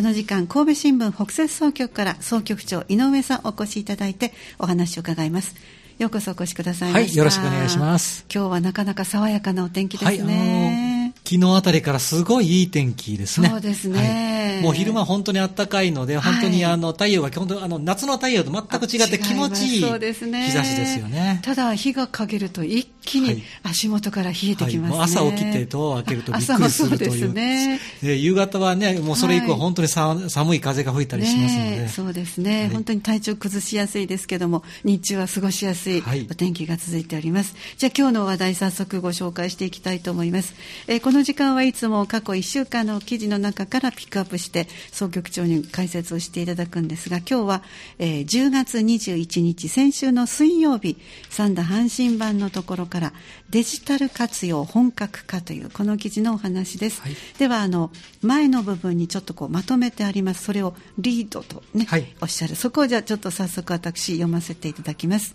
この時間神戸新聞北摂総局から総局長井上さんお越しいただいてお話を伺います。ようこそお越しくださいまはい、よろしくお願いします。今日はなかなか爽やかなお天気ですね、昨日あたりからすごいいい天気ですね。そうですね。はい。もう昼間本当に暖かいので、本当にあの太陽が本当あの夏の太陽と全く違って気持ちいいそうですね。日差しですよね。ただ日が陰ると一気にはい。足元から冷えてきますね、はい。朝起きてドアを開けるとびっくりするという。朝もそうですね。で夕方はね、もうそれ以降はい。本当にさ、寒い風が吹いたりしますので。ねえそうですね、はい。本当に体調崩しやすいですけども日中は過ごしやすいはい。お天気が続いております、じゃあ今日の話題早速ご紹介していきたいと思います、えーこの時間はいつも過去1週間の記事の中からピックアップして総局長に解説をしていただくんですが今日は、えー10月21日先週の水曜日三田阪神版のところからデジタル活用本格化というこの記事のお話です、はい。ではあの前の部分にちょっとこうまとめてあります。それをリードとね、はい。おっしゃる。そこをじゃあちょっと早速私読ませていただきます。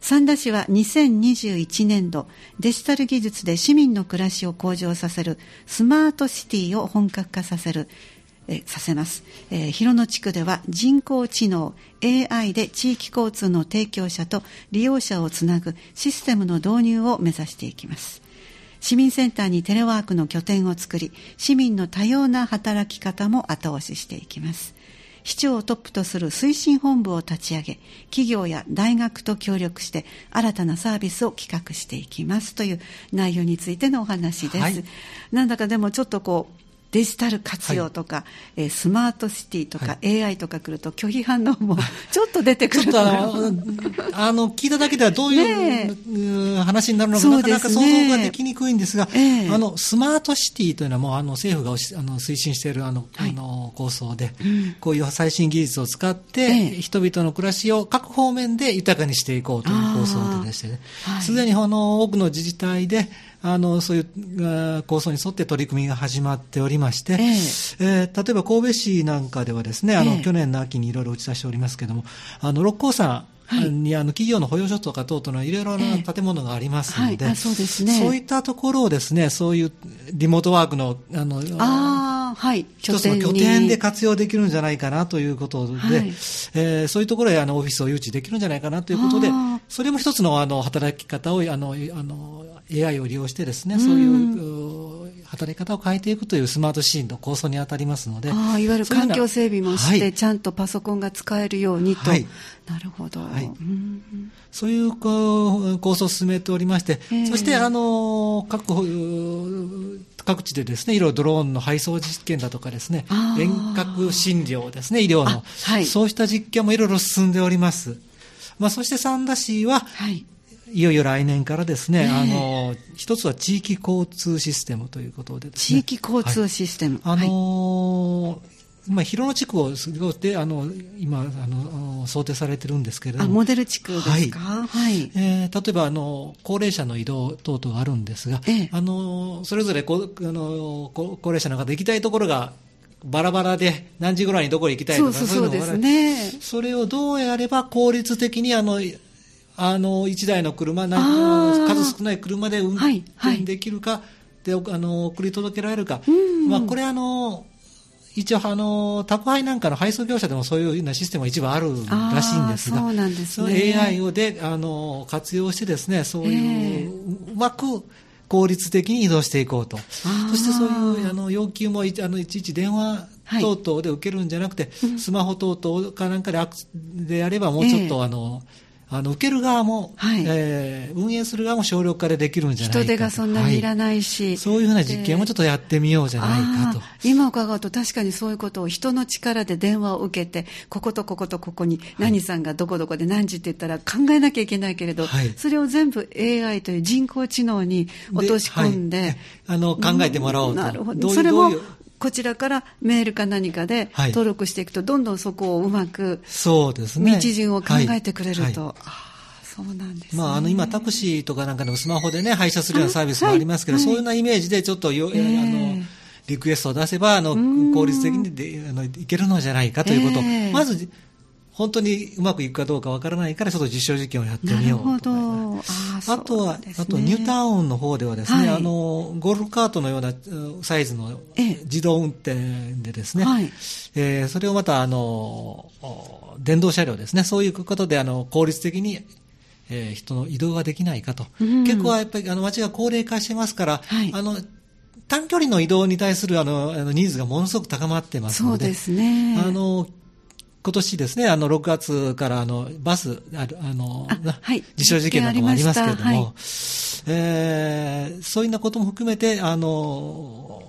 三田市は2021年度デジタル技術で市民の暮らしを向上させるスマートシティを本格化させるえさせます、えー広野地区では人工知能 AI で地域交通の提供者と利用者をつなぐシステムの導入を目指していきます。市民センターにテレワークの拠点を作り市民の多様な働き方も後押ししていきます。市長をトップとする推進本部を立ち上げ企業や大学と協力して新たなサービスを企画していきますという内容についてのお話です、はい。なんだかでもちょっとこうデジタル活用とか、えースマートシティとか、AI とか来ると拒否反応も ちょっと出てくるあの、あの、聞いただけではどういう、話になるのか、そうなかなか想像ができにくいんですが、ええ。あの、スマートシティというのはもう、あの、政府があの推進している、あの、はい。あの、構想で、うん。こういう最新技術を使って、ええ。人々の暮らしを各方面で豊かにしていこうという構想でしてね。すで、にあの、多くの自治体で、あの、そういう構想に沿って取り組みが始まっておりまして、ええ。えー例えば神戸市なんかではですね、あの、ええ。去年の秋にいろいろ打ち出しておりますけれども、あの、六甲山はい。に、あの、企業の保養所とか等々のいろいろええな建物がありますので、はい。あそうですね。そういったところをですね、そういうリモートワークの、あの、ああはい。一つの拠点で活用できるんじゃないかなということで、はい。えーそういうところへあのオフィスを誘致できるんじゃないかなということでそれも一つのあの働き方をあのあの AI を利用してですね、うんそういうう働き方を変えていくというスマートシーンの構想に当たりますので、ああいわゆる環境整備もして、はい。ちゃんとパソコンが使えるようにと、はい。なるほど、はい。うんそういうこう構想を進めておりまして、ええ。そしてあの各う各地でですね、いろいろドローンの配送実験だとかですねあ、ー。遠隔診療ですね、医療の。あ、はい。そうした実験もいろいろ進んでおります。まあ、そして三田市は、はいいよいよ来年からですね、ええ。あの、一つは地域交通システムということでです地ね。域交通システム、あのーまあ、広野地区をあの、今、あの、想定されてるんですけれども。あモデル地区ですか？はい、えー例えばあの高齢者の移動等々があるんですが、ええ。あのそれぞれこあのこ高齢者の方行きたいところがバラバラで何時ぐらいにどこへ行きたいとかそうそうそうですね。それをどうやれば効率的にあのあの1台の車な数少ない車で運はいはい。転できるか、であの送り届けられるか、うんまあ、これあの一応あの宅配なんかの配送業者でもそういうようなシステムが一部あるらしいんですがそうなんですね。AI をであの活用してですねそうえいう、うまく効率的に移動していこうと。そしてそういうあの要求もいあのいちいち電話はい。等々で受けるんじゃなくて、うん。スマホ等々かなんかででやればもうちょっと、ええ。あのあの受ける側も、はい。えー運営する側も省力化でできるんじゃないかと。人手がそんなにいらいないし、そういうふうな実験もちょっとやってみようじゃないかと。今伺うと確かにそういうことを人の力で電話を受けてこことこことここに何さんがどこどこで何時って言ったら考えなきゃいけないけれど、はい。それを全部 AI という人工知能に落とし込んで。はい。あの考えてもらおうと。なるほど。どういうそれもこちらからメールか何かではい。登録していくとどんどんそこをうまくそうですね。道順を考えてくれると、そうなんですね、まあ、あの今、タクシーとかなんかのスマホでね、配車するようなサービスもありますけど、あはい。そういうようなイメージでちょっとよ、ええ。あの、リクエストを出せば、あのん、効率的にであのいけるのじゃないかということ。を、ええ。まず、本当にうまくいくかどうかわからないから、ちょっと実証実験をやってみようとなるほどああとは、ね。あとニュータウンの方ではですね、はい。あの、ゴルフカートのようなうんサイズのええ。自動運転でですね、はい。えーそれをまた、あの、お電動車両ですね、そういうことで、あの、効率的に、えー人の移動ができないかと。うん。結構はやっぱり、あの、街が高齢化してますから、はい。あの、短距離の移動に対するあのあのニーズがものすごく高まってますので、そうですね。あの、今年ですね、あの、6月から、あの、バス、あるあの、はい。実証実験なんかもありますけれども、実験ありまえーそういうようなことも含めて、あの、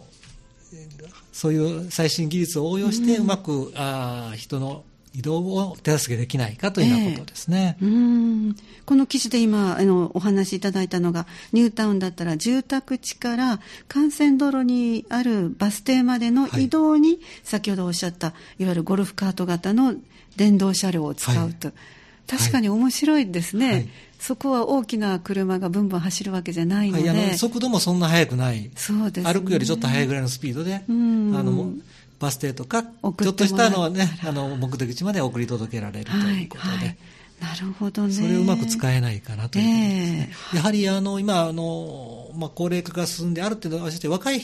そういう最新技術を応用して、うまく、あー人の移動を手助けできないかというようなことですね。うーん。この記事で今あのお話しいただいたのがニュータウンだったら住宅地から幹線道路にあるバス停までの移動に、先ほどおっしゃったいわゆるゴルフカート型の電動車両を使うと、確かに面白いですね、はい。そこは大きな車がブンブン走るわけじゃないので、はい、あの速度もそんな速くない、そうですね。歩くよりちょっと速いぐらいのスピードで、あうん。のバス停とか、ち送ょっとしたの、ね、あの目的地まで送り届けられるということで。はいはいなるほどねそれをうまく使えないかなということですね。えやはりあの今あの、まあ、高齢化が進んで、ある程度、して若い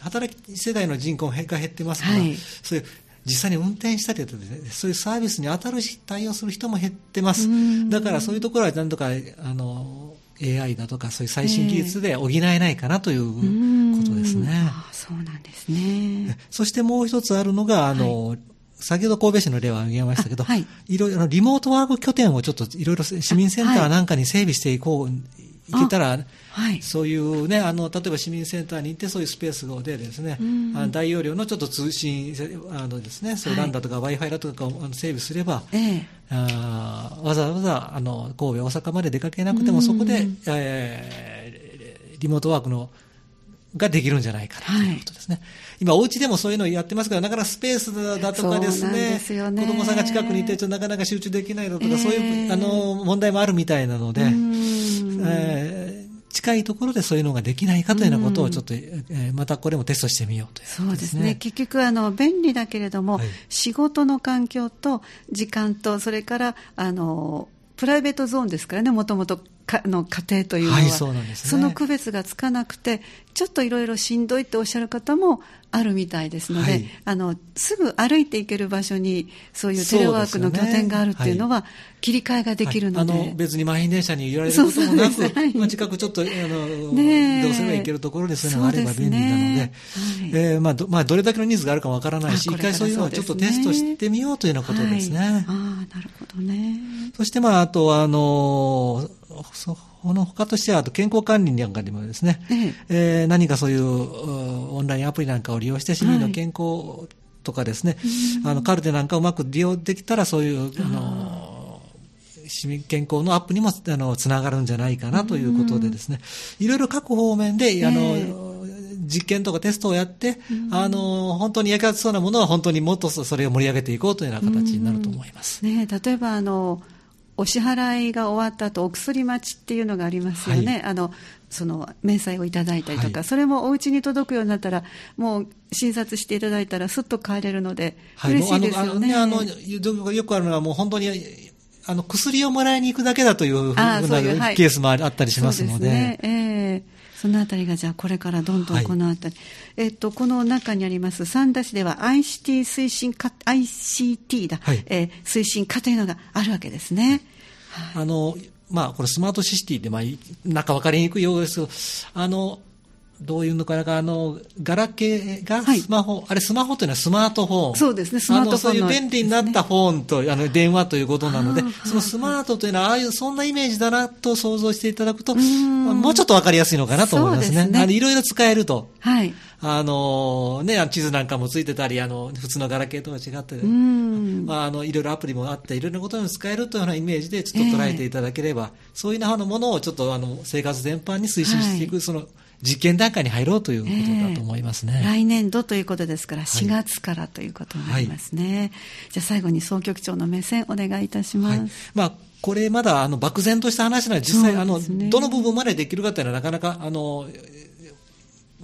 働き世代の人口が減ってますから、はいそういう実際に運転したりとかですね、そういうサービスに当たるし対応する人も減ってますうん。だからそういうところはなんとかあの AI だとかそういう最新技術で補えないかなということですね。ああそうなんですね。そしてもう一つあるのが、あの、先ほど神戸市の例は挙げましたけど、あはい。いろいろリモートワーク拠点をちょっといろいろ市民センターなんかに整備していこう、いけたら、はい。そういうね、あの、例えば市民センターに行ってそういうスペースでですね、うん。あの大容量のちょっと通信、あのですね、そういうはい。LAN だとか Wi-Fi だとかを整備すれば、ええ。あーわざわざあの神戸、大阪まで出かけなくても、うん。そこで、えーリモートワークのができるんじゃないかなということですね。今、お家でもそういうのをやってますから、なかなかスペースだとかですね、ですよね。子供さんが近くにいて、ちょっとなかなか集中できないだとか、えーそういうあの問題もあるみたいなので、うんえー近いところでそういうのができないかというようなことをちょっと、えーまたこれもテストしてみようというそうですね。結局、あの、便利だけれども、はい。仕事の環境と時間と、それから、あの、プライベートゾーンですからね、もともとかあの家庭というのは、はいそうね。その区別がつかなくて、ちょっといろいろしんどいっておっしゃる方もあるみたいですので、はい。あのすぐ歩いて行ける場所に、そういうテレワークの拠点があるっていうのは、切り替えができるので、はい。あの別に満員電車に揺られることもなく、そうそうまあ、近くちょっとあの、ねえ。移動すれば行けるところにそういうのがあれば便利なので、ね。えーまあどまあ、どれだけのニーズがあるかわからないし、一回そういうのをちょっとテストしてみようというようなことですね。あ、なるほどね。そして、まあ、あとは、あの、そこの他としては、あと健康管理なんかにもですね、ええ。えー何かそういううオンラインアプリなんかを利用して市民の健康とかですね、あのカルテなんかうまく利用できたらそういう、あの、市民健康のアップにもあのつながるんじゃないかなということでですね、いろいろ各方面で、あの、え実験とかテストをやって、あの、本当に役立ちそうなものは本当にもっとそれを盛り上げていこうというような形になると思います。ね、例えばあのお支払いが終わった後お薬待ちっていうのがありますよね、はい。あのその明細をいただいたりとか、はい。それもお家に届くようになったら、もう診察していただいたら、すっと帰れるので、はい、嬉しいですよね。あのあのよよくあるのは、もう本当にあの薬をもらいに行くだけだというふうなケースもあったりしますので。そうすね。ええそのあたりがじゃあこれからどんどんこのあたり、えっとこの中にあります三田市では ICT 推進課 ICT だ、はい。えー推進課というのがあるわけですね。あの、まあ、これスマートシティって、まあ、なんか分かりにくいようですけど、あの、どういうのかな、あの、ガラケーがはいスマホ、あれスマホというのはスマートフォン。そうですねスマートフォンのあのそういう便利になったフォンと、あの、電話ということなのでそのスマートというのは、ああいう、そんなイメージだなと想像していただくと、もうちょっと分かりやすいのかなと思いますね。すねあのいろいろ使えると。はい。あのね、あの地図なんかもついてたり、あの、普通のガラケーとは違って、うん。まあ、あの、いろいろアプリもあって、いろいろなことに使えるというようなイメージでちょっと捉えていただければ、そういうようなものをちょっとあの、生活全般に推進していく、はいその、実験段階に入ろうということだと思いますね。来年度ということですから、4月からということになりますね。じゃあ最後に総局長の目線お願いいたします。はい。まあ、これまだあの漠然とした話なので、実際、あの、どの部分までできるかというのはなかなか、あの、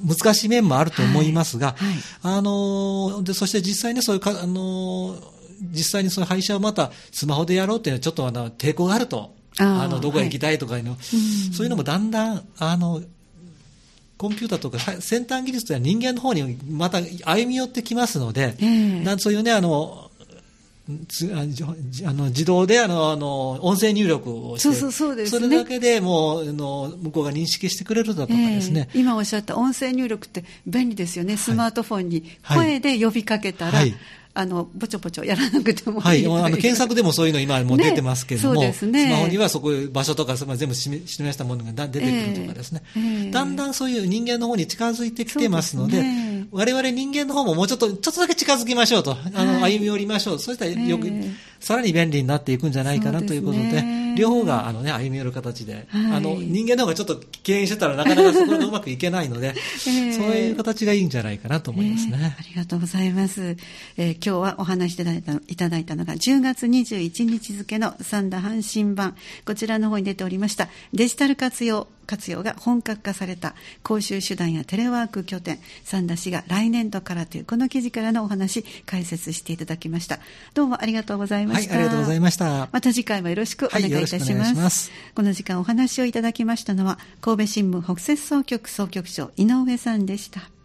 難しい面もあると思いますが、はいはいあの、で、そして実際にそういうか、あの、実際にそういう配車をまたスマホでやろうというのはちょっとあの抵抗があると。あのどこへ行きたいとかいうの、そういうのもだんだんあのコンピューターとかさ先端技術というのは人間の方にまた歩み寄ってきますので、ええ。なんそういうね、あの、つあの自動であのあの音声入力をしてそうそうそうですね。れだけでもうあの向こうが認識してくれるだとかですね、ええ。今おっしゃった音声入力って便利ですよね、スマートフォンにはい声で呼びかけたら、はいあのぼちょぼちょやらなくてもはい、あの検索でもそういうの今もう出てますけれども、ねね。スマホにはそこ場所とかその全部示示したものがだ出てくるとかですね、ええ。だんだんそういう人間の方に近づいてきてますので、我々人間の方ももうちょっと、ちょっとだけ近づきましょうと、あの、はい。歩み寄りましょう。そうしたらよく、ええ。さらに便利になっていくんじゃないかなということで、両方があのね、歩み寄る形で、はい。あの、人間の方がちょっと敬遠してたらなかなかそこがうまくいけないので、ええ。そういう形がいいんじゃないかなと思いますね。ねありがとうございます。えー今日はお話しいただいたいただいたのが10月21日付の三田阪神版、こちらの方に出ておりましたデジタル活用活用が本格化された講習手段やテレワーク拠点、三田市が来年度からというこの記事からのお話、解説していただきました。どうもありがとうございました。はいありがとうございましたまた次回もよろしくお願いいたします。はいすこの時間お話をいただきましたのは、神戸新聞北摂総局総局長井上さんでした。